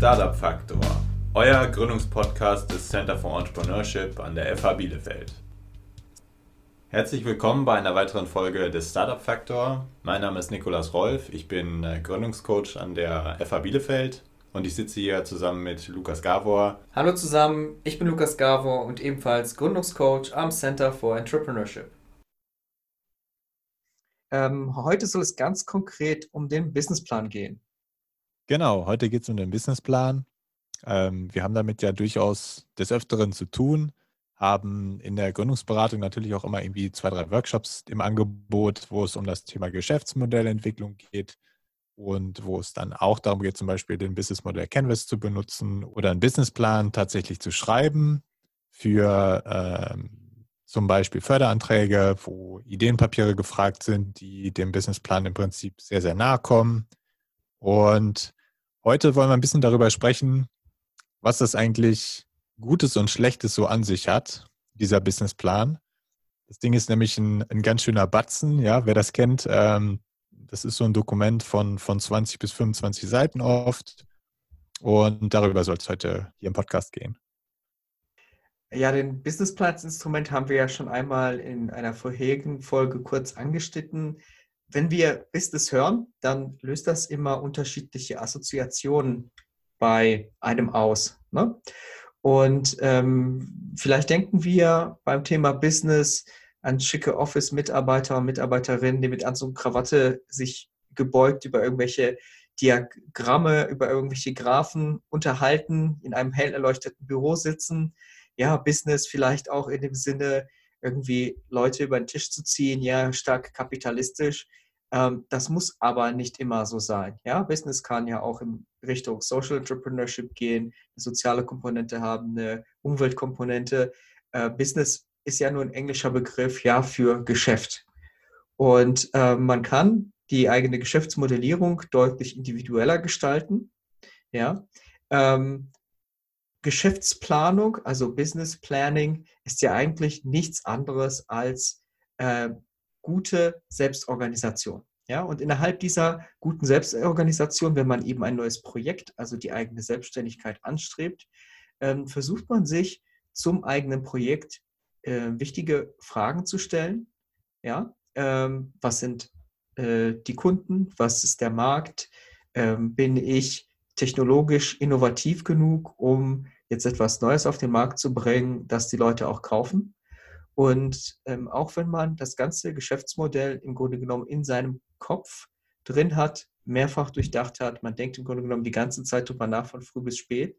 Startup Faktor, euer Gründungspodcast des Center for Entrepreneurship an der FH Bielefeld. Herzlich willkommen bei einer weiteren Folge des Startup Faktor. Mein Name ist Nikolas Rolf, ich bin äh, Gründungscoach an der FH Bielefeld und ich sitze hier zusammen mit Lukas Gavor. Hallo zusammen, ich bin Lukas Gavor und ebenfalls Gründungscoach am Center for Entrepreneurship. Ähm, heute soll es ganz konkret um den Businessplan gehen. Genau, heute geht es um den Businessplan. Ähm, wir haben damit ja durchaus des Öfteren zu tun, haben in der Gründungsberatung natürlich auch immer irgendwie zwei, drei Workshops im Angebot, wo es um das Thema Geschäftsmodellentwicklung geht und wo es dann auch darum geht, zum Beispiel den Businessmodell Canvas zu benutzen oder einen Businessplan tatsächlich zu schreiben für ähm, zum Beispiel Förderanträge, wo Ideenpapiere gefragt sind, die dem Businessplan im Prinzip sehr, sehr nahe kommen. Und Heute wollen wir ein bisschen darüber sprechen, was das eigentlich Gutes und Schlechtes so an sich hat, dieser Businessplan. Das Ding ist nämlich ein, ein ganz schöner Batzen, ja, wer das kennt. Ähm, das ist so ein Dokument von, von 20 bis 25 Seiten oft. Und darüber soll es heute hier im Podcast gehen. Ja, den Businessplan als Instrument haben wir ja schon einmal in einer vorherigen Folge kurz angeschnitten wenn wir Business hören, dann löst das immer unterschiedliche Assoziationen bei einem aus. Ne? Und ähm, vielleicht denken wir beim Thema Business an schicke Office-Mitarbeiter und Mitarbeiterinnen, die mit Anzug und Krawatte sich gebeugt über irgendwelche Diagramme, über irgendwelche Graphen unterhalten, in einem hell erleuchteten Büro sitzen. Ja, Business vielleicht auch in dem Sinne, irgendwie Leute über den Tisch zu ziehen, ja, stark kapitalistisch. Ähm, das muss aber nicht immer so sein. Ja, Business kann ja auch in Richtung Social Entrepreneurship gehen, eine soziale Komponente haben, eine Umweltkomponente. Äh, Business ist ja nur ein englischer Begriff ja für Geschäft. Und äh, man kann die eigene Geschäftsmodellierung deutlich individueller gestalten. Ja. Ähm, Geschäftsplanung, also Business Planning, ist ja eigentlich nichts anderes als äh, gute Selbstorganisation. Ja, und innerhalb dieser guten Selbstorganisation, wenn man eben ein neues Projekt, also die eigene Selbstständigkeit anstrebt, ähm, versucht man sich zum eigenen Projekt äh, wichtige Fragen zu stellen. Ja, ähm, was sind äh, die Kunden? Was ist der Markt? Ähm, bin ich technologisch innovativ genug, um jetzt etwas Neues auf den Markt zu bringen, das die Leute auch kaufen? Und ähm, auch wenn man das ganze Geschäftsmodell im Grunde genommen in seinem Kopf drin hat, mehrfach durchdacht hat, man denkt im Grunde genommen die ganze Zeit drüber nach, von früh bis spät,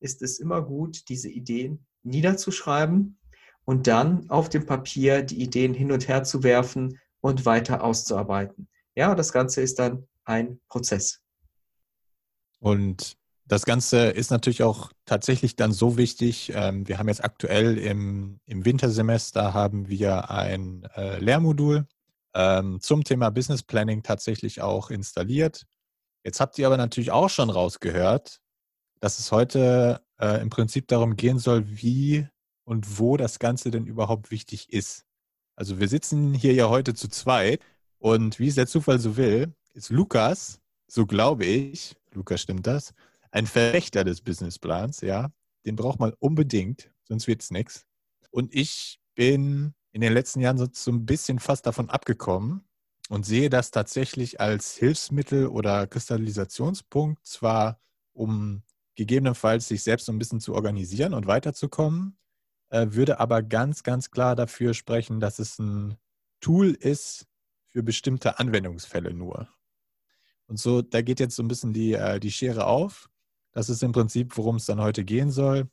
ist es immer gut, diese Ideen niederzuschreiben und dann auf dem Papier die Ideen hin und her zu werfen und weiter auszuarbeiten. Ja, das Ganze ist dann ein Prozess. Und das Ganze ist natürlich auch tatsächlich dann so wichtig. Ähm, wir haben jetzt aktuell im, im Wintersemester haben wir ein äh, Lehrmodul ähm, zum Thema Business Planning tatsächlich auch installiert. Jetzt habt ihr aber natürlich auch schon rausgehört, dass es heute äh, im Prinzip darum gehen soll, wie und wo das Ganze denn überhaupt wichtig ist. Also wir sitzen hier ja heute zu zweit und wie es der Zufall so will, ist Lukas, so glaube ich, Lukas stimmt das, ein Verfechter des Businessplans, ja. Den braucht man unbedingt, sonst wird es nichts. Und ich bin in den letzten Jahren so, so ein bisschen fast davon abgekommen und sehe das tatsächlich als Hilfsmittel oder Kristallisationspunkt, zwar um gegebenenfalls sich selbst so ein bisschen zu organisieren und weiterzukommen, äh, würde aber ganz, ganz klar dafür sprechen, dass es ein Tool ist für bestimmte Anwendungsfälle nur. Und so, da geht jetzt so ein bisschen die, äh, die Schere auf. Das ist im Prinzip, worum es dann heute gehen soll.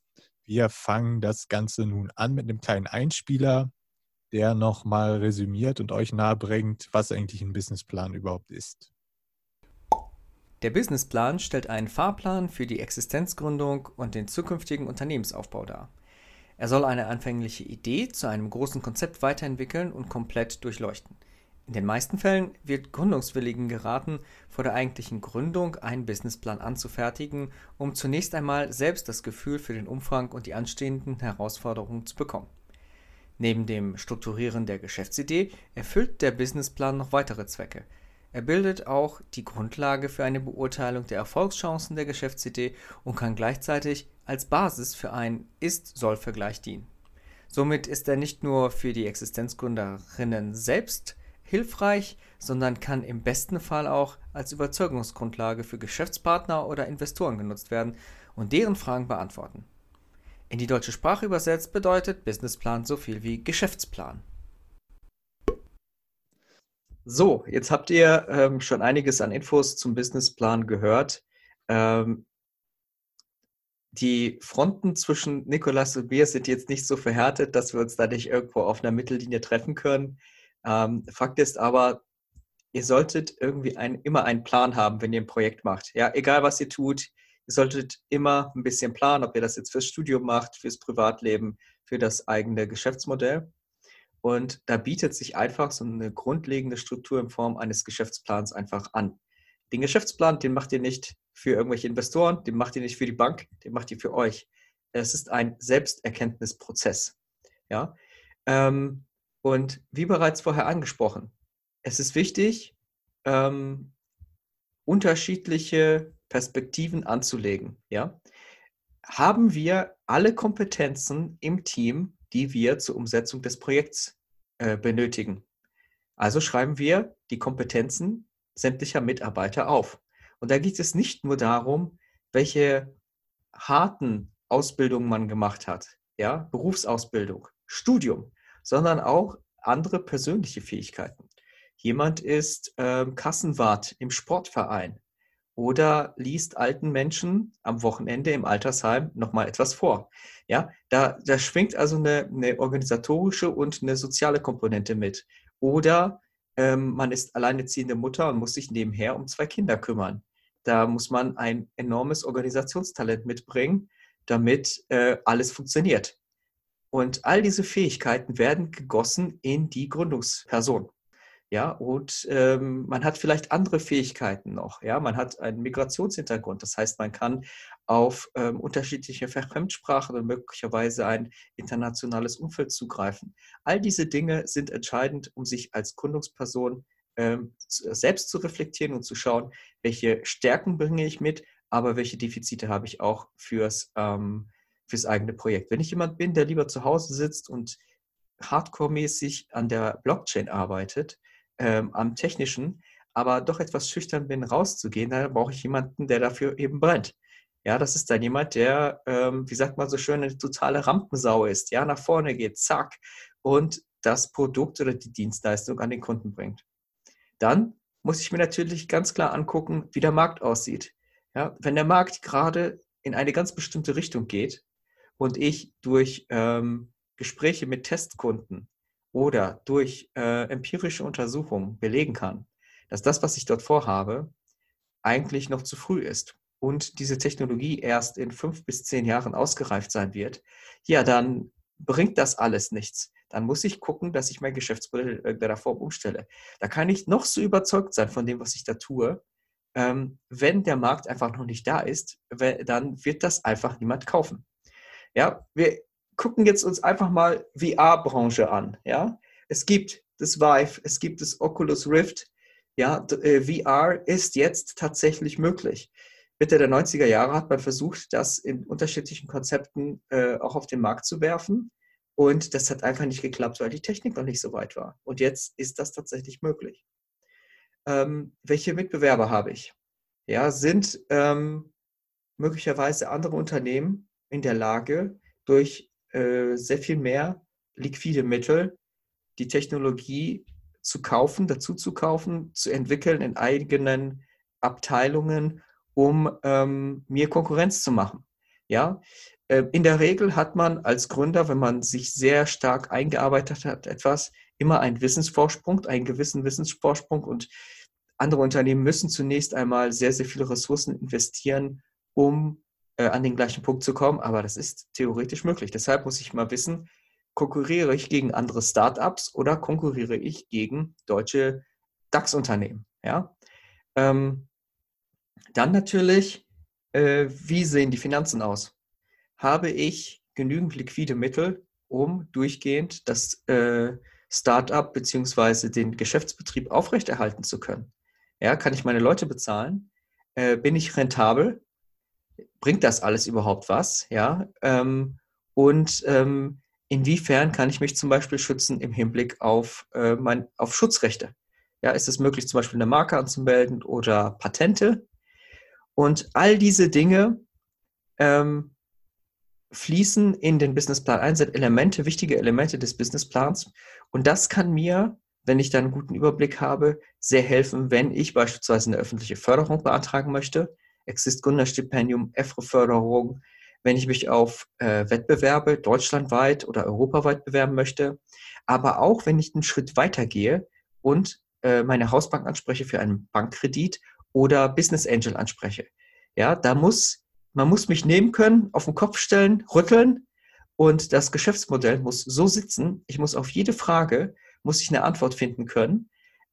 Wir fangen das Ganze nun an mit einem kleinen Einspieler, der nochmal resümiert und euch nahebringt, was eigentlich ein Businessplan überhaupt ist. Der Businessplan stellt einen Fahrplan für die Existenzgründung und den zukünftigen Unternehmensaufbau dar. Er soll eine anfängliche Idee zu einem großen Konzept weiterentwickeln und komplett durchleuchten. In den meisten Fällen wird Gründungswilligen geraten, vor der eigentlichen Gründung einen Businessplan anzufertigen, um zunächst einmal selbst das Gefühl für den Umfang und die anstehenden Herausforderungen zu bekommen. Neben dem Strukturieren der Geschäftsidee erfüllt der Businessplan noch weitere Zwecke. Er bildet auch die Grundlage für eine Beurteilung der Erfolgschancen der Geschäftsidee und kann gleichzeitig als Basis für einen Ist-Soll-Vergleich dienen. Somit ist er nicht nur für die Existenzgründerinnen selbst hilfreich, sondern kann im besten Fall auch als Überzeugungsgrundlage für Geschäftspartner oder Investoren genutzt werden und deren Fragen beantworten. In die deutsche Sprache übersetzt bedeutet Businessplan so viel wie Geschäftsplan. So, jetzt habt ihr ähm, schon einiges an Infos zum Businessplan gehört. Ähm, die Fronten zwischen Nikolas und mir sind jetzt nicht so verhärtet, dass wir uns da nicht irgendwo auf einer Mittellinie treffen können. Ähm, Fakt ist aber, ihr solltet irgendwie ein, immer einen Plan haben, wenn ihr ein Projekt macht. Ja, egal was ihr tut, ihr solltet immer ein bisschen planen, ob ihr das jetzt fürs Studium macht, fürs Privatleben, für das eigene Geschäftsmodell. Und da bietet sich einfach so eine grundlegende Struktur in Form eines Geschäftsplans einfach an. Den Geschäftsplan, den macht ihr nicht für irgendwelche Investoren, den macht ihr nicht für die Bank, den macht ihr für euch. Es ist ein Selbsterkenntnisprozess. Ja? Ähm, und wie bereits vorher angesprochen, es ist wichtig, ähm, unterschiedliche Perspektiven anzulegen. Ja? Haben wir alle Kompetenzen im Team, die wir zur Umsetzung des Projekts äh, benötigen? Also schreiben wir die Kompetenzen sämtlicher Mitarbeiter auf. Und da geht es nicht nur darum, welche harten Ausbildungen man gemacht hat, ja, Berufsausbildung, Studium, sondern auch andere persönliche Fähigkeiten. Jemand ist ähm, Kassenwart im Sportverein oder liest alten Menschen am Wochenende im Altersheim nochmal etwas vor. Ja, da, da schwingt also eine, eine organisatorische und eine soziale Komponente mit. Oder ähm, man ist alleineziehende Mutter und muss sich nebenher um zwei Kinder kümmern. Da muss man ein enormes Organisationstalent mitbringen, damit äh, alles funktioniert. Und all diese Fähigkeiten werden gegossen in die Gründungsperson. Ja, und ähm, man hat vielleicht andere Fähigkeiten noch. Ja, man hat einen Migrationshintergrund. Das heißt, man kann auf ähm, unterschiedliche Fremdsprachen und möglicherweise ein internationales Umfeld zugreifen. All diese Dinge sind entscheidend, um sich als Gründungsperson ähm, selbst zu reflektieren und zu schauen, welche Stärken bringe ich mit, aber welche Defizite habe ich auch fürs, ähm, fürs eigene Projekt. Wenn ich jemand bin, der lieber zu Hause sitzt und hardcore-mäßig an der Blockchain arbeitet, ähm, am technischen, aber doch etwas schüchtern bin, rauszugehen, dann brauche ich jemanden, der dafür eben brennt. Ja, das ist dann jemand, der, ähm, wie sagt man so schön, eine totale Rampensau ist, ja, nach vorne geht, zack, und das Produkt oder die Dienstleistung an den Kunden bringt. Dann muss ich mir natürlich ganz klar angucken, wie der Markt aussieht. Ja, wenn der Markt gerade in eine ganz bestimmte Richtung geht und ich durch ähm, Gespräche mit Testkunden oder durch äh, empirische Untersuchungen belegen kann, dass das, was ich dort vorhabe, eigentlich noch zu früh ist und diese Technologie erst in fünf bis zehn Jahren ausgereift sein wird, ja, dann bringt das alles nichts. Dann muss ich gucken, dass ich mein Geschäftsmodell in irgendeiner Form umstelle. Da kann ich noch so überzeugt sein von dem, was ich da tue. Ähm, wenn der Markt einfach noch nicht da ist, dann wird das einfach niemand kaufen. Ja, wir gucken jetzt uns einfach mal VR-Branche an. Ja, es gibt das Vive, es gibt das Oculus Rift. Ja, äh, VR ist jetzt tatsächlich möglich. Mitte der 90er Jahre hat man versucht, das in unterschiedlichen Konzepten äh, auch auf den Markt zu werfen. Und das hat einfach nicht geklappt, weil die Technik noch nicht so weit war. Und jetzt ist das tatsächlich möglich. Ähm, welche Mitbewerber habe ich? Ja, sind ähm, möglicherweise andere Unternehmen in der Lage, durch äh, sehr viel mehr liquide Mittel die Technologie zu kaufen, dazu zu kaufen, zu entwickeln in eigenen Abteilungen, um ähm, mir Konkurrenz zu machen. Ja, äh, in der Regel hat man als Gründer, wenn man sich sehr stark eingearbeitet hat, etwas immer einen Wissensvorsprung, einen gewissen Wissensvorsprung und andere Unternehmen müssen zunächst einmal sehr, sehr viele Ressourcen investieren, um äh, an den gleichen Punkt zu kommen, aber das ist theoretisch möglich. Deshalb muss ich mal wissen, konkurriere ich gegen andere Startups oder konkurriere ich gegen deutsche DAX-Unternehmen? Ja? Ähm, dann natürlich, äh, wie sehen die Finanzen aus? Habe ich genügend liquide Mittel, um durchgehend das äh, Startup bzw. den Geschäftsbetrieb aufrechterhalten zu können? Ja, kann ich meine Leute bezahlen? Äh, bin ich rentabel? Bringt das alles überhaupt was? Ja, ähm, und ähm, inwiefern kann ich mich zum Beispiel schützen im Hinblick auf, äh, mein, auf Schutzrechte? Ja, ist es möglich, zum Beispiel eine Marke anzumelden oder Patente? Und all diese Dinge ähm, fließen in den Businessplan ein, sind Elemente, wichtige Elemente des Businessplans. Und das kann mir, wenn ich dann einen guten Überblick habe, sehr helfen, wenn ich beispielsweise eine öffentliche Förderung beantragen möchte, Exist Gründerstipendium, EFRE-Förderung, wenn ich mich auf äh, Wettbewerbe deutschlandweit oder europaweit bewerben möchte, aber auch wenn ich einen Schritt weiter gehe und äh, meine Hausbank anspreche für einen Bankkredit oder Business Angel anspreche. Ja, da muss man muss mich nehmen können, auf den Kopf stellen, rütteln und das Geschäftsmodell muss so sitzen. Ich muss auf jede Frage muss ich eine Antwort finden können,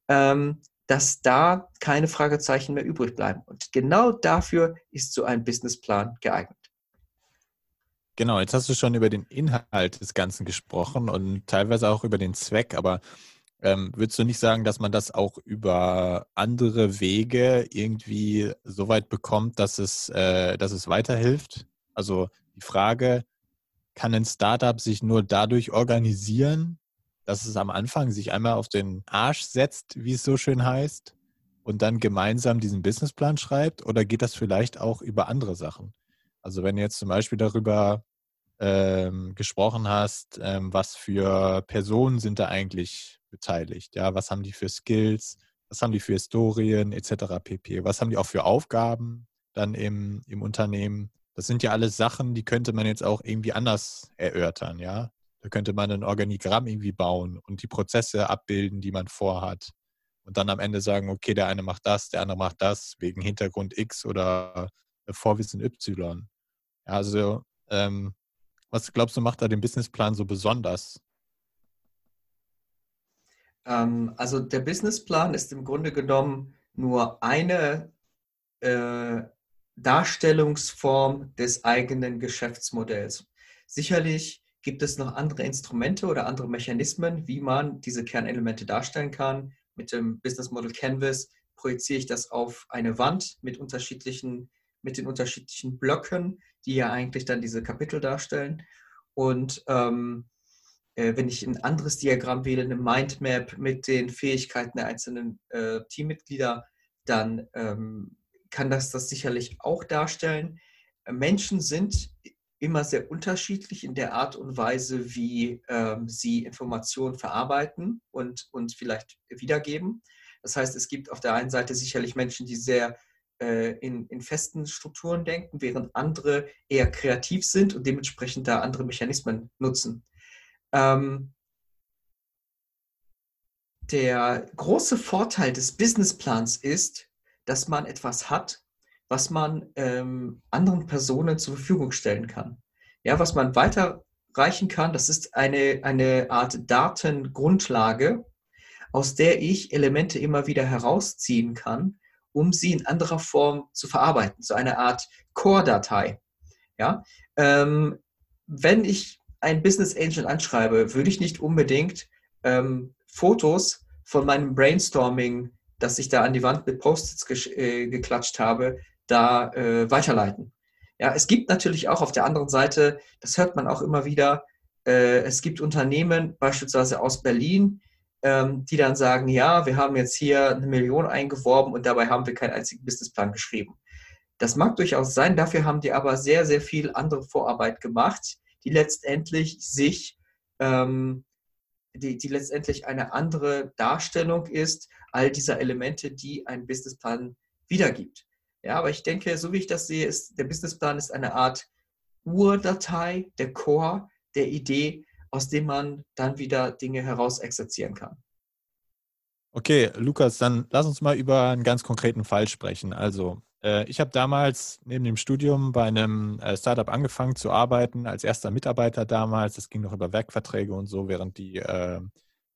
ähm, dass da keine Fragezeichen mehr übrig bleiben. Und genau dafür ist so ein Businessplan geeignet. Genau, jetzt hast du schon über den Inhalt des Ganzen gesprochen und teilweise auch über den Zweck, aber ähm, würdest du nicht sagen, dass man das auch über andere Wege irgendwie so weit bekommt, dass es, äh, dass es weiterhilft? Also die Frage, kann ein Startup sich nur dadurch organisieren, dass es am Anfang sich einmal auf den Arsch setzt, wie es so schön heißt, und dann gemeinsam diesen Businessplan schreibt? Oder geht das vielleicht auch über andere Sachen? Also wenn du jetzt zum Beispiel darüber ähm, gesprochen hast, ähm, was für Personen sind da eigentlich beteiligt? Ja, was haben die für Skills? Was haben die für Historien etc. pp? Was haben die auch für Aufgaben dann im, im Unternehmen? Das sind ja alles Sachen, die könnte man jetzt auch irgendwie anders erörtern, ja. Da könnte man ein Organigramm irgendwie bauen und die Prozesse abbilden, die man vorhat. Und dann am Ende sagen, okay, der eine macht das, der andere macht das, wegen Hintergrund X oder Vorwissen Y. Also, ähm, was glaubst du, macht da den Businessplan so besonders? Ähm, also der Businessplan ist im Grunde genommen nur eine äh, Darstellungsform des eigenen Geschäftsmodells. Sicherlich gibt es noch andere Instrumente oder andere Mechanismen, wie man diese Kernelemente darstellen kann. Mit dem Business Model Canvas projiziere ich das auf eine Wand mit unterschiedlichen, mit den unterschiedlichen Blöcken, die ja eigentlich dann diese Kapitel darstellen. Und ähm, äh, wenn ich ein anderes Diagramm wähle, eine Mindmap mit den Fähigkeiten der einzelnen äh, Teammitglieder, dann ähm, kann das das sicherlich auch darstellen. Menschen sind immer sehr unterschiedlich in der Art und Weise, wie ähm, sie Informationen verarbeiten und, und vielleicht wiedergeben. Das heißt, es gibt auf der einen Seite sicherlich Menschen, die sehr äh, in, in festen Strukturen denken, während andere eher kreativ sind und dementsprechend da andere Mechanismen nutzen. Ähm, der große Vorteil des Businessplans ist, dass man etwas hat, was man ähm, anderen Personen zur Verfügung stellen kann. Ja, was man weiterreichen kann, das ist eine, eine Art Datengrundlage, aus der ich Elemente immer wieder herausziehen kann, um sie in anderer Form zu verarbeiten, so eine Art Core-Datei. Ja, ähm, wenn ich einen Business Angel anschreibe, würde ich nicht unbedingt ähm, Fotos von meinem Brainstorming, das ich da an die Wand mit Post-its äh, geklatscht habe, da äh, weiterleiten. Ja, es gibt natürlich auch auf der anderen Seite, das hört man auch immer wieder, äh, es gibt Unternehmen, beispielsweise aus Berlin, ähm, die dann sagen, ja, wir haben jetzt hier eine Million eingeworben und dabei haben wir keinen einzigen Businessplan geschrieben. Das mag durchaus sein, dafür haben die aber sehr, sehr viel andere Vorarbeit gemacht, die letztendlich sich, ähm, die, die letztendlich eine andere Darstellung ist, all dieser Elemente, die ein Businessplan wiedergibt. Ja, aber ich denke, so wie ich das sehe, ist der Businessplan ist eine Art Urdatei, der Core der Idee, aus dem man dann wieder Dinge herausexerzieren kann. Okay, Lukas, dann lass uns mal über einen ganz konkreten Fall sprechen. Also äh, ich habe damals neben dem Studium bei einem äh, Startup angefangen zu arbeiten, als erster Mitarbeiter damals. Das ging noch über Werkverträge und so, während die äh,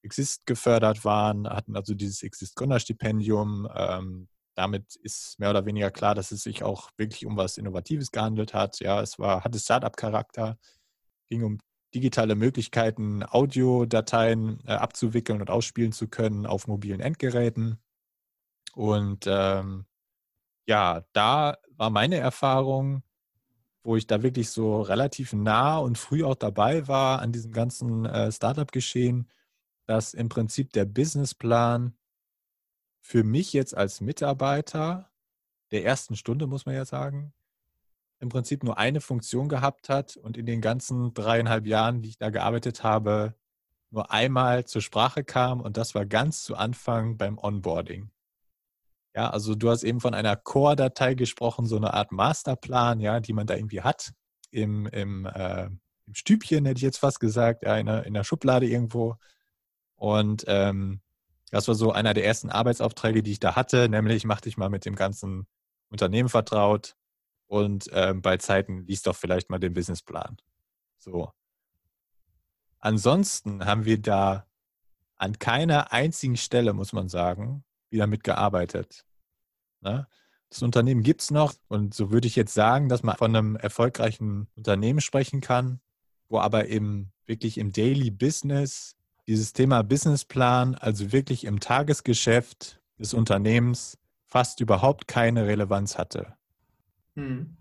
Exist gefördert waren, hatten also dieses Exist-Gründerstipendium. Ähm, damit ist mehr oder weniger klar, dass es sich auch wirklich um was Innovatives gehandelt hat. Ja, es war, hatte Startup-Charakter, ging um digitale Möglichkeiten, Audiodateien äh, abzuwickeln und ausspielen zu können auf mobilen Endgeräten. Und ähm, ja, da war meine Erfahrung, wo ich da wirklich so relativ nah und früh auch dabei war an diesem ganzen äh, Startup-Geschehen, dass im Prinzip der Businessplan für mich jetzt als Mitarbeiter der ersten Stunde, muss man ja sagen, im Prinzip nur eine Funktion gehabt hat und in den ganzen dreieinhalb Jahren, die ich da gearbeitet habe, nur einmal zur Sprache kam und das war ganz zu Anfang beim Onboarding. Ja, also du hast eben von einer Core-Datei gesprochen, so eine Art Masterplan, ja, die man da irgendwie hat im, im, äh, im Stübchen, hätte ich jetzt fast gesagt, ja, in der, in der Schublade irgendwo. Und ähm, das war so einer der ersten Arbeitsaufträge, die ich da hatte, nämlich mach dich mal mit dem ganzen Unternehmen vertraut und ähm, bei Zeiten liest doch vielleicht mal den Businessplan. So. Ansonsten haben wir da an keiner einzigen Stelle, muss man sagen, wieder mitgearbeitet. Ne? Das Unternehmen gibt es noch und so würde ich jetzt sagen, dass man von einem erfolgreichen Unternehmen sprechen kann, wo aber eben wirklich im Daily Business dieses Thema Businessplan, also wirklich im Tagesgeschäft des Unternehmens, fast überhaupt keine Relevanz hatte. Hm.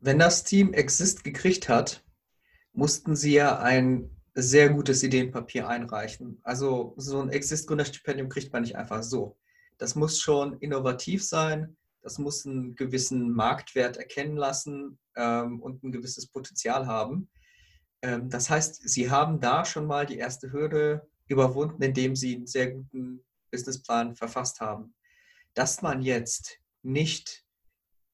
Wenn das Team Exist gekriegt hat, mussten sie ja ein sehr gutes Ideenpapier einreichen. Also so ein Exist-Gründerstipendium kriegt man nicht einfach so. Das muss schon innovativ sein, das muss einen gewissen Marktwert erkennen lassen ähm, und ein gewisses Potenzial haben. Ähm, das heißt, Sie haben da schon mal die erste Hürde überwunden, indem Sie einen sehr guten Businessplan verfasst haben. Dass man jetzt nicht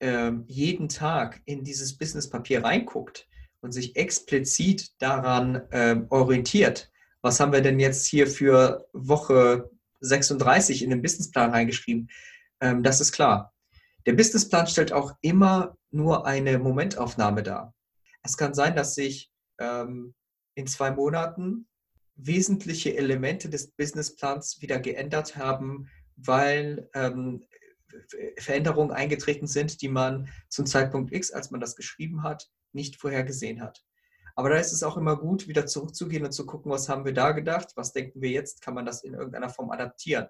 ähm, jeden Tag in dieses Businesspapier reinguckt und sich explizit daran ähm, orientiert, was haben wir denn jetzt hier für Woche 36 in den Businessplan reingeschrieben, das ist klar. Der Businessplan stellt auch immer nur eine Momentaufnahme dar. Es kann sein, dass sich ähm, in zwei Monaten wesentliche Elemente des Businessplans wieder geändert haben, weil ähm, Veränderungen eingetreten sind, die man zum Zeitpunkt X, als man das geschrieben hat, nicht vorhergesehen hat. Aber da ist es auch immer gut, wieder zurückzugehen und zu gucken, was haben wir da gedacht, was denken wir jetzt, kann man das in irgendeiner Form adaptieren.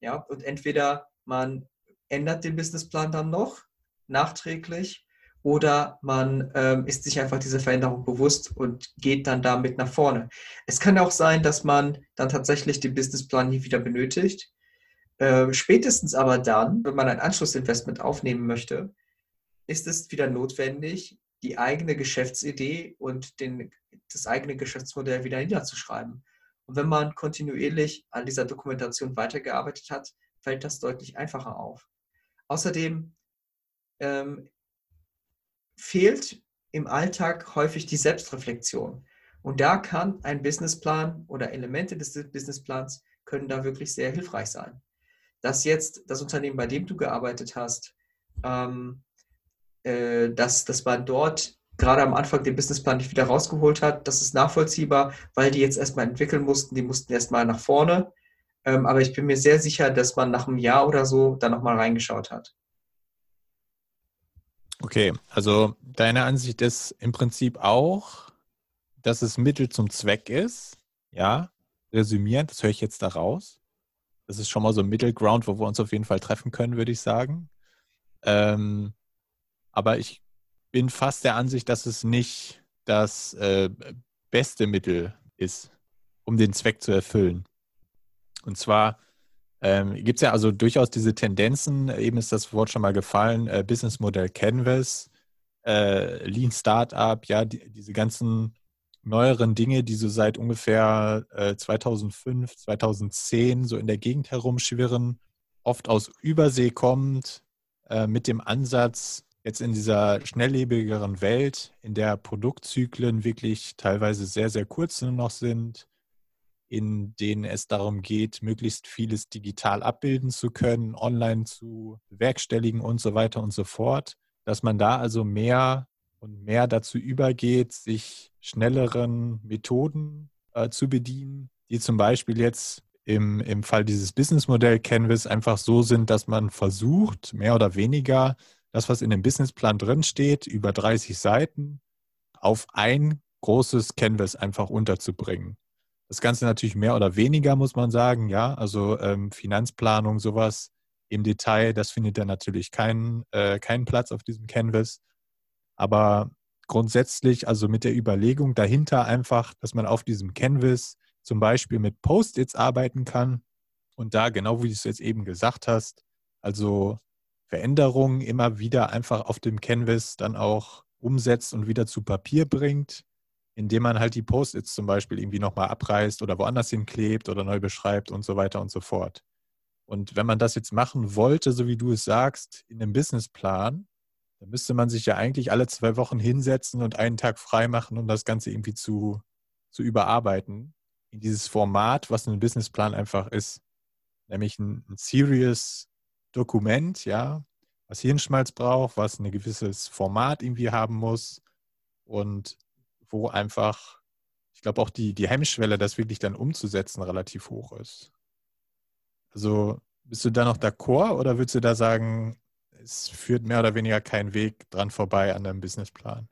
Ja, und entweder man ändert den Businessplan dann noch nachträglich oder man ähm, ist sich einfach diese Veränderung bewusst und geht dann damit nach vorne. Es kann auch sein, dass man dann tatsächlich den Businessplan nie wieder benötigt. Äh, spätestens aber dann, wenn man ein Anschlussinvestment aufnehmen möchte, ist es wieder notwendig, die eigene Geschäftsidee und den, das eigene Geschäftsmodell wieder niederzuschreiben. Und wenn man kontinuierlich an dieser Dokumentation weitergearbeitet hat, fällt das deutlich einfacher auf. Außerdem ähm, fehlt im Alltag häufig die Selbstreflexion. Und da kann ein Businessplan oder Elemente des Businessplans können da wirklich sehr hilfreich sein. Dass jetzt das Unternehmen, bei dem du gearbeitet hast, ähm, äh, dass, dass man dort gerade am Anfang den Businessplan nicht wieder rausgeholt hat, das ist nachvollziehbar, weil die jetzt erstmal entwickeln mussten, die mussten erstmal nach vorne. Ähm, aber ich bin mir sehr sicher, dass man nach einem Jahr oder so da nochmal reingeschaut hat. Okay, also deine Ansicht ist im Prinzip auch, dass es Mittel zum Zweck ist. Ja, resümierend, das höre ich jetzt da raus. Das ist schon mal so ein Middle Ground, wo wir uns auf jeden Fall treffen können, würde ich sagen. Ähm, aber ich bin fast der Ansicht, dass es nicht das äh, beste Mittel ist, um den Zweck zu erfüllen. Und zwar ähm, Gibt es ja also durchaus diese Tendenzen, eben ist das Wort schon mal gefallen, äh, Businessmodell Canvas, äh, Lean Startup, ja, die, diese ganzen neueren Dinge, die so seit ungefähr äh, 2005, 2010 so in der Gegend herumschwirren, oft aus Übersee kommt, äh, mit dem Ansatz, jetzt in dieser schnelllebigeren Welt, in der Produktzyklen wirklich teilweise sehr, sehr kurz noch sind, in denen es darum geht, möglichst vieles digital abbilden zu können, online zu bewerkstelligen und so weiter und so fort, dass man da also mehr und mehr dazu übergeht, sich schnelleren Methoden äh, zu bedienen, die zum Beispiel jetzt im, im Fall dieses Businessmodell Canvas einfach so sind, dass man versucht, mehr oder weniger das, was in dem Businessplan drinsteht, über 30 Seiten auf ein großes Canvas einfach unterzubringen. Das Ganze natürlich mehr oder weniger, muss man sagen, ja. Also ähm, Finanzplanung, sowas im Detail, das findet dann natürlich keinen, äh, keinen Platz auf diesem Canvas. Aber grundsätzlich, also mit der Überlegung dahinter einfach, dass man auf diesem Canvas zum Beispiel mit Post-its arbeiten kann und da, genau wie du es jetzt eben gesagt hast, also Veränderungen immer wieder einfach auf dem Canvas dann auch umsetzt und wieder zu Papier bringt, indem man halt die Post-its zum Beispiel irgendwie nochmal abreißt oder woanders hinklebt oder neu beschreibt und so weiter und so fort. Und wenn man das jetzt machen wollte, so wie du es sagst, in einem Businessplan, dann müsste man sich ja eigentlich alle zwei Wochen hinsetzen und einen Tag frei machen, um das Ganze irgendwie zu, zu überarbeiten. In dieses Format, was ein Businessplan einfach ist. Nämlich ein, ein serious Dokument, ja, was Hirnschmalz braucht, was ein gewisses Format irgendwie haben muss und wo einfach, ich glaube, auch die, die Hemmschwelle, das wirklich dann umzusetzen, relativ hoch ist. Also bist du da noch d'accord oder würdest du da sagen, es führt mehr oder weniger kein Weg dran vorbei an deinem Businessplan?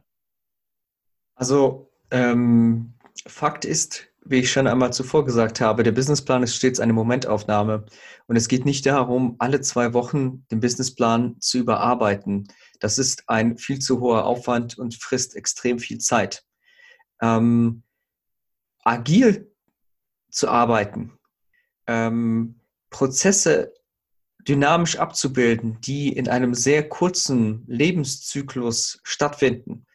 Also ähm, Fakt ist, wie ich schon einmal zuvor gesagt habe, der Businessplan ist stets eine Momentaufnahme. Und es geht nicht darum, alle zwei Wochen den Businessplan zu überarbeiten. Das ist ein viel zu hoher Aufwand und frisst extrem viel Zeit. Ähm, agil zu arbeiten, ähm, Prozesse dynamisch abzubilden, die in einem sehr kurzen Lebenszyklus stattfinden,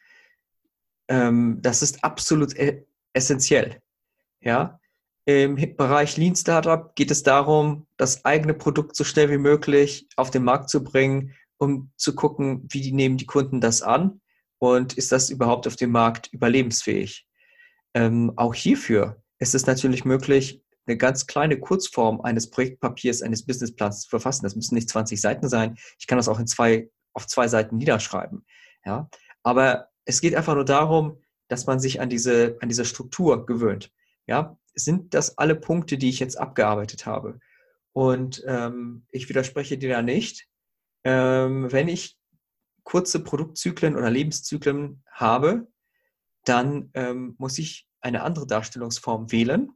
ähm, das ist absolut e essentiell. Ja? Im Bereich Lean Startup geht es darum, das eigene Produkt so schnell wie möglich auf den Markt zu bringen, um zu gucken, wie nehmen die Kunden das an und ist das überhaupt auf dem Markt überlebensfähig. Ähm, auch hierfür ist es natürlich möglich, eine ganz kleine Kurzform eines Projektpapiers, eines Businessplans zu verfassen. Das müssen nicht 20 Seiten sein. Ich kann das auch in zwei, auf zwei Seiten niederschreiben. Ja? Aber es geht einfach nur darum, dass man sich an diese, an diese Struktur gewöhnt. Ja? Sind das alle Punkte, die ich jetzt abgearbeitet habe? Und ähm, ich widerspreche dir da nicht. Ähm, wenn ich kurze Produktzyklen oder Lebenszyklen habe, dann ähm, muss ich eine andere Darstellungsform wählen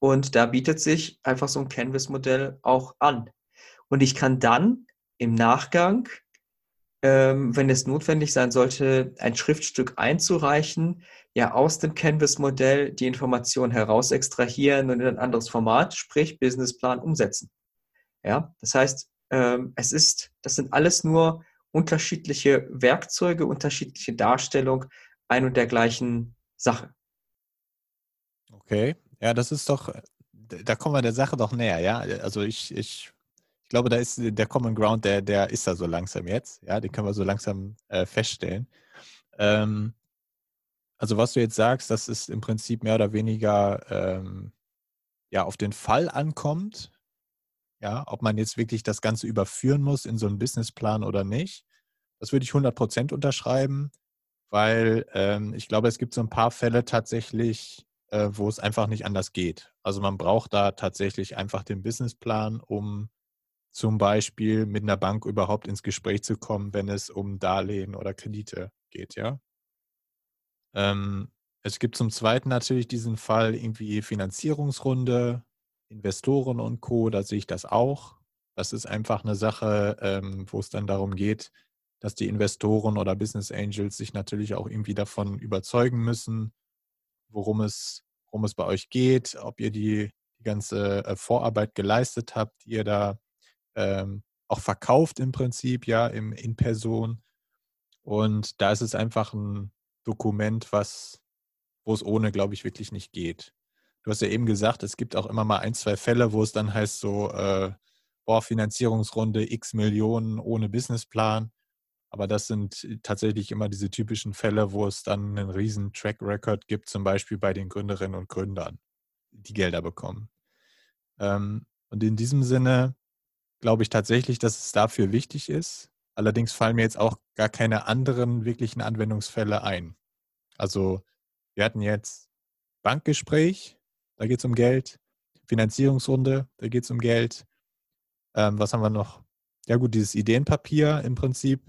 und da bietet sich einfach so ein Canvas-Modell auch an. Und ich kann dann im Nachgang, ähm, wenn es notwendig sein sollte, ein Schriftstück einzureichen, ja aus dem Canvas-Modell die Information heraus extrahieren und in ein anderes Format, sprich Businessplan, umsetzen. Ja, das heißt, ähm, es ist, das sind alles nur unterschiedliche Werkzeuge, unterschiedliche Darstellung ein und der gleichen Sache. Okay, ja, das ist doch, da kommen wir der Sache doch näher, ja. Also ich, ich, ich glaube, da ist der Common Ground, der, der ist da so langsam jetzt, ja, den können wir so langsam äh, feststellen. Ähm, also was du jetzt sagst, dass es im Prinzip mehr oder weniger ähm, ja, auf den Fall ankommt, ja, ob man jetzt wirklich das Ganze überführen muss in so einen Businessplan oder nicht. Das würde ich 100% unterschreiben, weil ähm, ich glaube, es gibt so ein paar Fälle tatsächlich, äh, wo es einfach nicht anders geht. Also man braucht da tatsächlich einfach den Businessplan, um zum Beispiel mit einer Bank überhaupt ins Gespräch zu kommen, wenn es um Darlehen oder Kredite geht, ja. Ähm, es gibt zum Zweiten natürlich diesen Fall irgendwie Finanzierungsrunde, Investoren und Co. Da sehe ich das auch. Das ist einfach eine Sache, ähm, wo es dann darum geht, dass die Investoren oder Business Angels sich natürlich auch irgendwie davon überzeugen müssen, worum es, worum es bei euch geht, ob ihr die, die ganze äh, Vorarbeit geleistet habt, die ihr da ähm, auch verkauft im Prinzip, ja, im, in Person. Und da ist es einfach ein Dokument, was, wo es ohne, glaube ich, wirklich nicht geht. Du hast ja eben gesagt, es gibt auch immer mal ein, zwei Fälle, wo es dann heißt so, äh, boah, Finanzierungsrunde x Millionen ohne Businessplan. Aber das sind äh, tatsächlich immer diese typischen Fälle, wo es dann einen riesen Track Record gibt, zum Beispiel bei den Gründerinnen und Gründern, die Gelder bekommen. Ähm, und in diesem Sinne glaube ich tatsächlich, dass es dafür wichtig ist. Allerdings fallen mir jetzt auch gar keine anderen wirklichen Anwendungsfälle ein. Also wir hatten jetzt Bankgespräch, da geht es um Geld. Finanzierungsrunde, da geht es um Geld. Ähm, was haben wir noch? Ja gut, dieses Ideenpapier im Prinzip,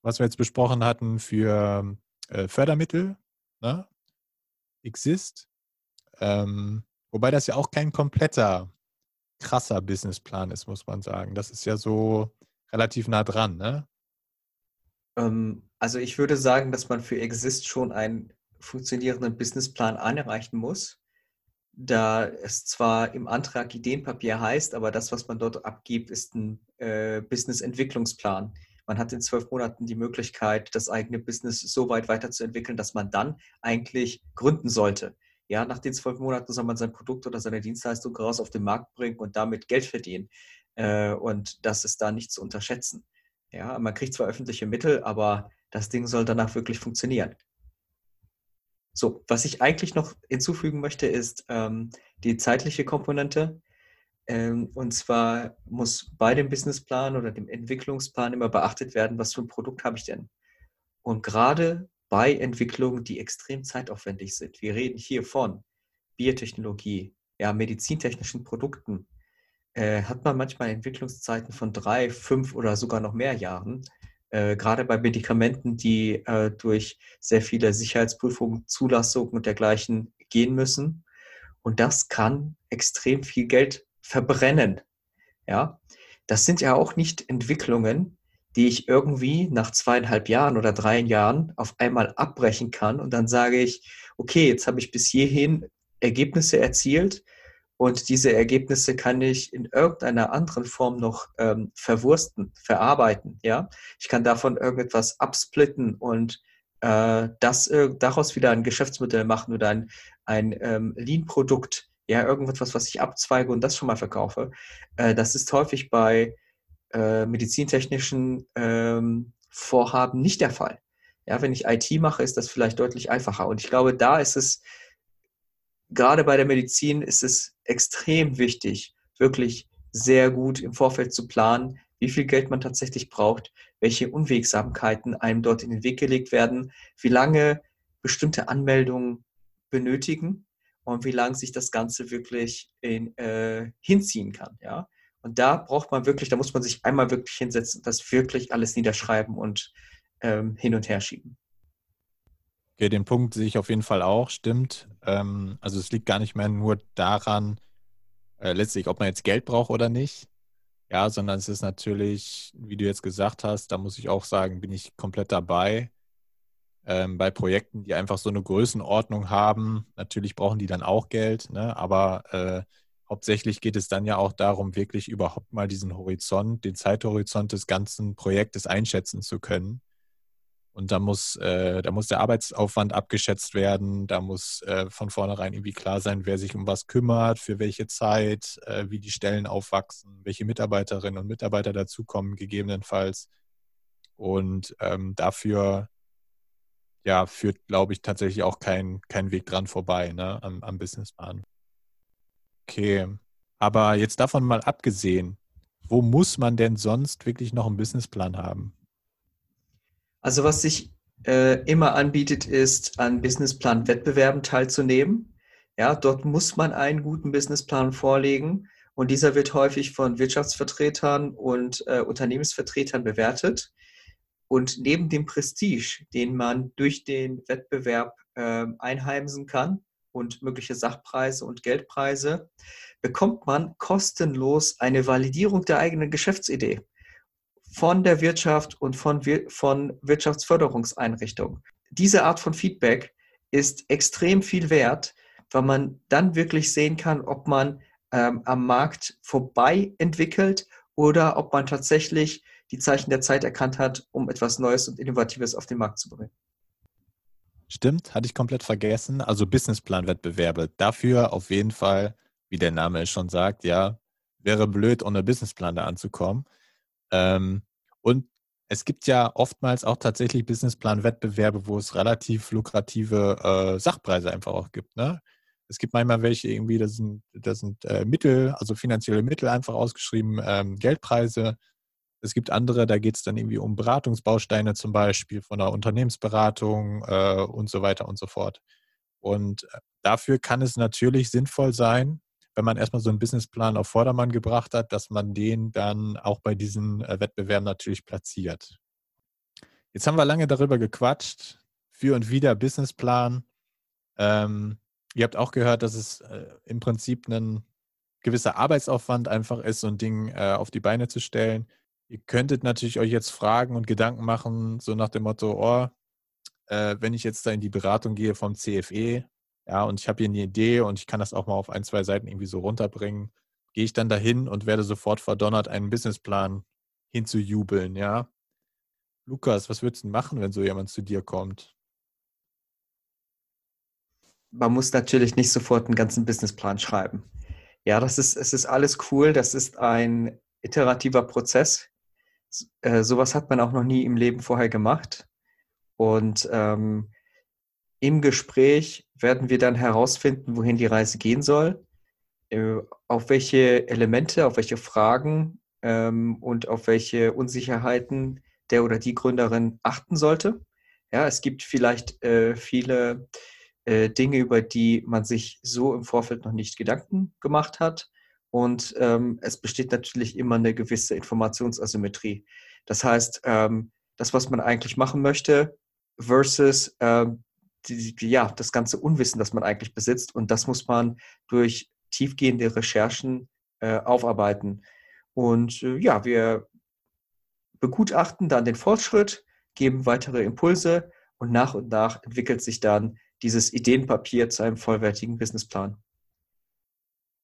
was wir jetzt besprochen hatten für äh, Fördermittel, ne? Exist. Ähm, wobei das ja auch kein kompletter krasser Businessplan ist, muss man sagen. Das ist ja so relativ nah dran, ne? Ähm, also ich würde sagen, dass man für Exist schon einen funktionierenden Businessplan einreichen muss, da es zwar im Antrag Ideenpapier heißt, aber das, was man dort abgibt, ist ein äh, Business-Entwicklungsplan. Man hat in zwölf Monaten die Möglichkeit, das eigene Business so weit weiterzuentwickeln, dass man dann eigentlich gründen sollte. Ja, nach den zwölf Monaten soll man sein Produkt oder seine Dienstleistung raus auf den Markt bringen und damit Geld verdienen. Äh, und das ist da nicht zu unterschätzen. Ja, man kriegt zwar öffentliche Mittel, aber das Ding soll danach wirklich funktionieren. So, was ich eigentlich noch hinzufügen möchte, ist ähm, die zeitliche Komponente. Ähm, und zwar muss bei dem Businessplan oder dem Entwicklungsplan immer beachtet werden, was für ein Produkt habe ich denn. Und gerade bei Entwicklungen, die extrem zeitaufwendig sind, wir reden hier von Biotechnologie, ja, medizintechnischen Produkten, äh, hat man manchmal Entwicklungszeiten von drei, fünf oder sogar noch mehr Jahren. Äh, gerade bei Medikamenten, die äh, durch sehr viele Sicherheitsprüfungen, Zulassungen und dergleichen gehen müssen. Und das kann extrem viel Geld verbrennen. Ja, das sind ja auch nicht Entwicklungen, die ich irgendwie nach zweieinhalb Jahren oder drei Jahren auf einmal abbrechen kann und dann sage ich, okay, jetzt habe ich bis hierhin Ergebnisse erzielt, und diese Ergebnisse kann ich in irgendeiner anderen Form noch ähm, verwursten, verarbeiten. Ja, ich kann davon irgendetwas absplitten und äh, das äh, daraus wieder ein Geschäftsmodell machen oder ein, ein ähm, Lean-Produkt. Ja, irgendetwas, was ich abzweige und das schon mal verkaufe. Äh, das ist häufig bei äh, medizintechnischen ähm, Vorhaben nicht der Fall. Ja, wenn ich IT mache, ist das vielleicht deutlich einfacher. Und ich glaube, da ist es gerade bei der Medizin ist es extrem wichtig, wirklich sehr gut im Vorfeld zu planen, wie viel Geld man tatsächlich braucht, welche Unwegsamkeiten einem dort in den Weg gelegt werden, wie lange bestimmte Anmeldungen benötigen und wie lange sich das Ganze wirklich in, äh, hinziehen kann. Ja? Und da braucht man wirklich, da muss man sich einmal wirklich hinsetzen, das wirklich alles niederschreiben und ähm, hin und her schieben. Okay, den Punkt sehe ich auf jeden Fall auch, stimmt. Ähm, also es liegt gar nicht mehr nur daran, äh, letztlich, ob man jetzt Geld braucht oder nicht. Ja, sondern es ist natürlich, wie du jetzt gesagt hast, da muss ich auch sagen, bin ich komplett dabei. Ähm, bei Projekten, die einfach so eine Größenordnung haben, natürlich brauchen die dann auch Geld, ne? aber äh, hauptsächlich geht es dann ja auch darum, wirklich überhaupt mal diesen Horizont, den Zeithorizont des ganzen Projektes einschätzen zu können und da muss, äh, da muss der Arbeitsaufwand abgeschätzt werden, da muss äh, von vornherein irgendwie klar sein, wer sich um was kümmert, für welche Zeit, äh, wie die Stellen aufwachsen, welche Mitarbeiterinnen und Mitarbeiter dazukommen, gegebenenfalls. Und ähm, dafür ja, führt, glaube ich, tatsächlich auch kein, kein Weg dran vorbei ne, am, am Businessplan. Okay, aber jetzt davon mal abgesehen, wo muss man denn sonst wirklich noch einen Businessplan haben? Also was sich äh, immer anbietet, ist an Businessplan-Wettbewerben teilzunehmen. Ja, dort muss man einen guten Businessplan vorlegen und dieser wird häufig von Wirtschaftsvertretern und äh, Unternehmensvertretern bewertet. Und neben dem Prestige, den man durch den Wettbewerb äh, einheimsen kann und mögliche Sachpreise und Geldpreise, bekommt man kostenlos eine Validierung der eigenen Geschäftsidee von der Wirtschaft und von, von Wirtschaftsförderungseinrichtungen. Diese Art von Feedback ist extrem viel wert, weil man dann wirklich sehen kann, ob man ähm, am Markt vorbei entwickelt oder ob man tatsächlich die Zeichen der Zeit erkannt hat, um etwas Neues und Innovatives auf den Markt zu bringen. Stimmt, hatte ich komplett vergessen. Also Businessplan-Wettbewerbe. Dafür auf jeden Fall, wie der Name es schon sagt, ja, wäre blöd, ohne Businessplan da anzukommen. Ähm, und es gibt ja oftmals auch tatsächlich Businessplan-Wettbewerbe, wo es relativ lukrative äh, Sachpreise einfach auch gibt. Ne? Es gibt manchmal welche irgendwie, da sind, das sind äh, Mittel, also finanzielle Mittel einfach ausgeschrieben, ähm, Geldpreise. Es gibt andere, da geht es dann irgendwie um Beratungsbausteine zum Beispiel von der Unternehmensberatung äh, und so weiter und so fort. Und äh, dafür kann es natürlich sinnvoll sein, wenn man erstmal so einen Businessplan auf Vordermann gebracht hat, dass man den dann auch bei diesen äh, Wettbewerben natürlich platziert. Jetzt haben wir lange darüber gequatscht, für und wieder Businessplan. Ähm, ihr habt auch gehört, dass es äh, im Prinzip ein gewisser Arbeitsaufwand einfach ist, so ein Ding äh, auf die Beine zu stellen. Ihr könntet natürlich euch jetzt fragen und Gedanken machen, so nach dem Motto, oh, äh, wenn ich jetzt da in die Beratung gehe vom CFE, ja, und ich habe hier eine Idee und ich kann das auch mal auf ein, zwei Seiten irgendwie so runterbringen, gehe ich dann dahin und werde sofort verdonnert, einen Businessplan hinzujubeln, ja. Lukas, was würdest du machen, wenn so jemand zu dir kommt? Man muss natürlich nicht sofort einen ganzen Businessplan schreiben. Ja, das ist, es ist alles cool. Das ist ein iterativer Prozess. Äh, sowas hat man auch noch nie im Leben vorher gemacht. Und ähm, im Gespräch werden wir dann herausfinden, wohin die Reise gehen soll, äh, auf welche Elemente, auf welche Fragen ähm, und auf welche Unsicherheiten der oder die Gründerin achten sollte. Ja, es gibt vielleicht äh, viele äh, Dinge, über die man sich so im Vorfeld noch nicht Gedanken gemacht hat. Und ähm, es besteht natürlich immer eine gewisse Informationsasymmetrie. Das heißt, ähm, das, was man eigentlich machen möchte, versus ähm, die, die, ja, das ganze Unwissen, das man eigentlich besitzt. Und das muss man durch tiefgehende Recherchen äh, aufarbeiten. Und äh, ja, wir begutachten dann den Fortschritt, geben weitere Impulse und nach und nach entwickelt sich dann dieses Ideenpapier zu einem vollwertigen Businessplan.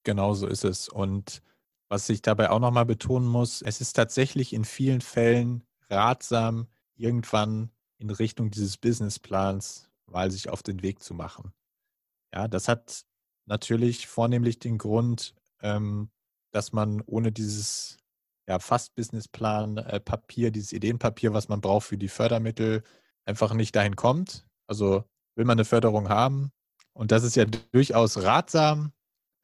Genau so ist es. Und was ich dabei auch nochmal betonen muss, es ist tatsächlich in vielen Fällen ratsam, irgendwann in Richtung dieses Businessplans mal sich auf den Weg zu machen. Ja, das hat natürlich vornehmlich den Grund, ähm, dass man ohne dieses ja, fast Businessplan-Papier, äh, dieses Ideenpapier, was man braucht für die Fördermittel, einfach nicht dahin kommt. Also will man eine Förderung haben. Und das ist ja durchaus ratsam.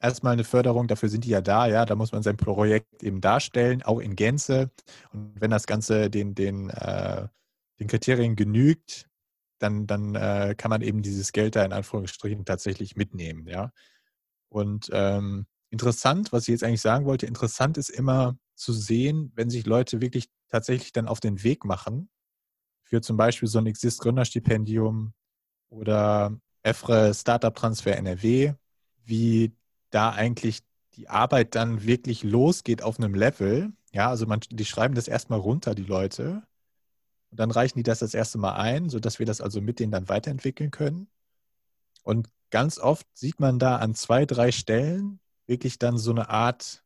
Erstmal eine Förderung, dafür sind die ja da, ja. Da muss man sein Projekt eben darstellen, auch in Gänze. Und wenn das Ganze den, den, äh, den Kriterien genügt, dann, dann äh, kann man eben dieses Geld da in Anführungsstrichen tatsächlich mitnehmen, ja. Und ähm, interessant, was ich jetzt eigentlich sagen wollte, interessant ist immer zu sehen, wenn sich Leute wirklich tatsächlich dann auf den Weg machen, für zum Beispiel so ein Exist-Gründerstipendium oder EFRE Startup Transfer NRW, wie da eigentlich die Arbeit dann wirklich losgeht auf einem Level. Ja, also man, die schreiben das erstmal runter, die Leute. Und dann reichen die das das erste Mal ein, sodass wir das also mit denen dann weiterentwickeln können. Und ganz oft sieht man da an zwei, drei Stellen wirklich dann so eine Art,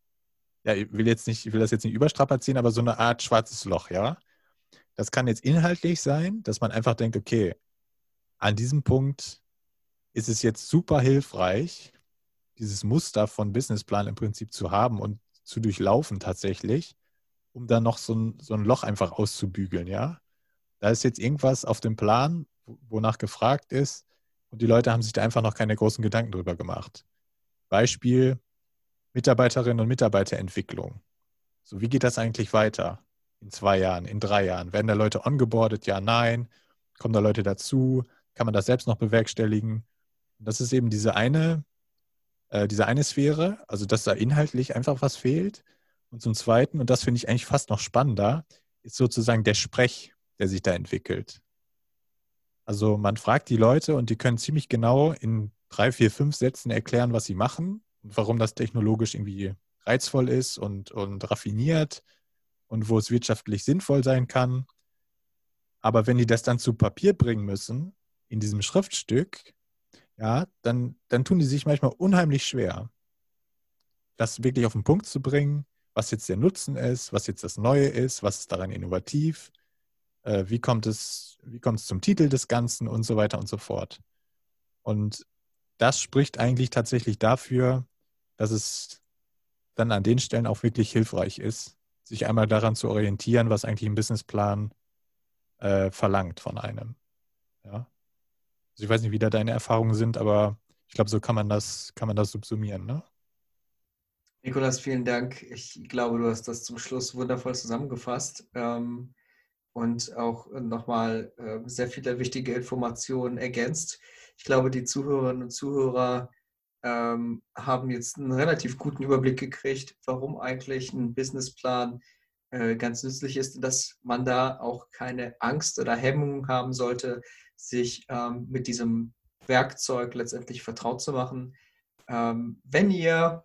ja, ich will jetzt nicht, ich will das jetzt nicht überstrapazieren, aber so eine Art schwarzes Loch, ja. Das kann jetzt inhaltlich sein, dass man einfach denkt, okay, an diesem Punkt ist es jetzt super hilfreich, dieses Muster von Businessplan im Prinzip zu haben und zu durchlaufen tatsächlich, um dann noch so ein, so ein Loch einfach auszubügeln, ja. Da ist jetzt irgendwas auf dem Plan, wonach gefragt ist, und die Leute haben sich da einfach noch keine großen Gedanken drüber gemacht. Beispiel Mitarbeiterinnen und Mitarbeiterentwicklung. So, wie geht das eigentlich weiter? In zwei Jahren, in drei Jahren? Werden da Leute ongeboardet? Ja, nein. Kommen da Leute dazu? Kann man das selbst noch bewerkstelligen? Und das ist eben diese eine, äh, diese eine Sphäre, also dass da inhaltlich einfach was fehlt. Und zum Zweiten, und das finde ich eigentlich fast noch spannender, ist sozusagen der Sprech, der sich da entwickelt. Also man fragt die Leute und die können ziemlich genau in drei, vier, fünf Sätzen erklären, was sie machen und warum das technologisch irgendwie reizvoll ist und, und raffiniert und wo es wirtschaftlich sinnvoll sein kann. Aber wenn die das dann zu Papier bringen müssen, in diesem Schriftstück, ja, dann, dann tun die sich manchmal unheimlich schwer, das wirklich auf den Punkt zu bringen, was jetzt der Nutzen ist, was jetzt das Neue ist, was ist daran innovativ äh, wie kommt es, wie kommt es zum Titel des Ganzen und so weiter und so fort. Und das spricht eigentlich tatsächlich dafür, dass es dann an den Stellen auch wirklich hilfreich ist, sich einmal daran zu orientieren, was eigentlich ein Businessplan äh, verlangt von einem. Ja. Also ich weiß nicht, wie da deine Erfahrungen sind, aber ich glaube, so kann man das, kann man das subsumieren, ne? Nikolas, vielen Dank. Ich glaube, du hast das zum Schluss wundervoll zusammengefasst. Ähm, und auch nochmal äh, sehr viele wichtige Informationen ergänzt. Ich glaube, die Zuhörerinnen und Zuhörer ähm, haben jetzt einen relativ guten Überblick gekriegt, warum eigentlich ein Businessplan äh, ganz nützlich ist, dass man da auch keine Angst oder Hemmung haben sollte, sich ähm, mit diesem Werkzeug letztendlich vertraut zu machen. Ähm, wenn ihr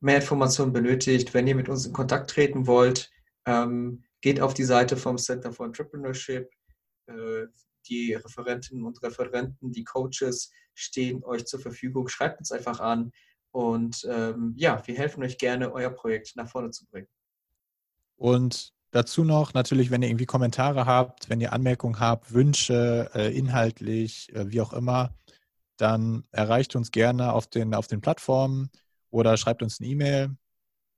mehr Informationen benötigt, wenn ihr mit uns in Kontakt treten wollt, ähm, geht auf die Seite vom Center for Entrepreneurship. Äh, die Referentinnen und Referenten, die Coaches stehen euch zur Verfügung. Schreibt uns einfach an und ähm, ja, wir helfen euch gerne, euer Projekt nach vorne zu bringen. Und dazu noch natürlich, wenn ihr irgendwie Kommentare habt, wenn ihr Anmerkungen habt, Wünsche, äh, inhaltlich, äh, wie auch immer, dann erreicht uns gerne auf den, auf den Plattformen oder schreibt uns eine E-Mail.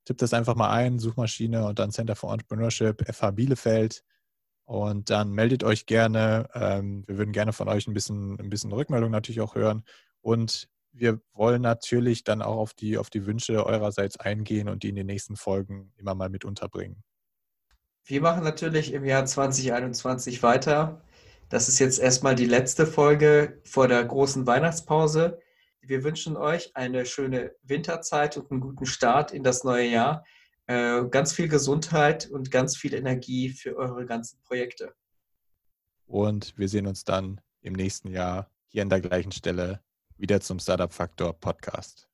Tippt das einfach mal ein, Suchmaschine und dann Center for Entrepreneurship, FH Bielefeld. Und dann meldet euch gerne. Ähm, wir würden gerne von euch ein bisschen, ein bisschen Rückmeldung natürlich auch hören. Und wir wollen natürlich dann auch auf die, auf die Wünsche eurerseits eingehen und die in den nächsten Folgen immer mal mit unterbringen. Wir machen natürlich im Jahr 2021 weiter. Das ist jetzt erstmal die letzte Folge vor der großen Weihnachtspause. Wir wünschen euch eine schöne Winterzeit und einen guten Start in das neue Jahr. Äh, ganz viel Gesundheit und ganz viel Energie für eure ganzen Projekte. Und wir sehen uns dann im nächsten Jahr hier an der gleichen Stelle wieder zum Startup Faktor Podcast.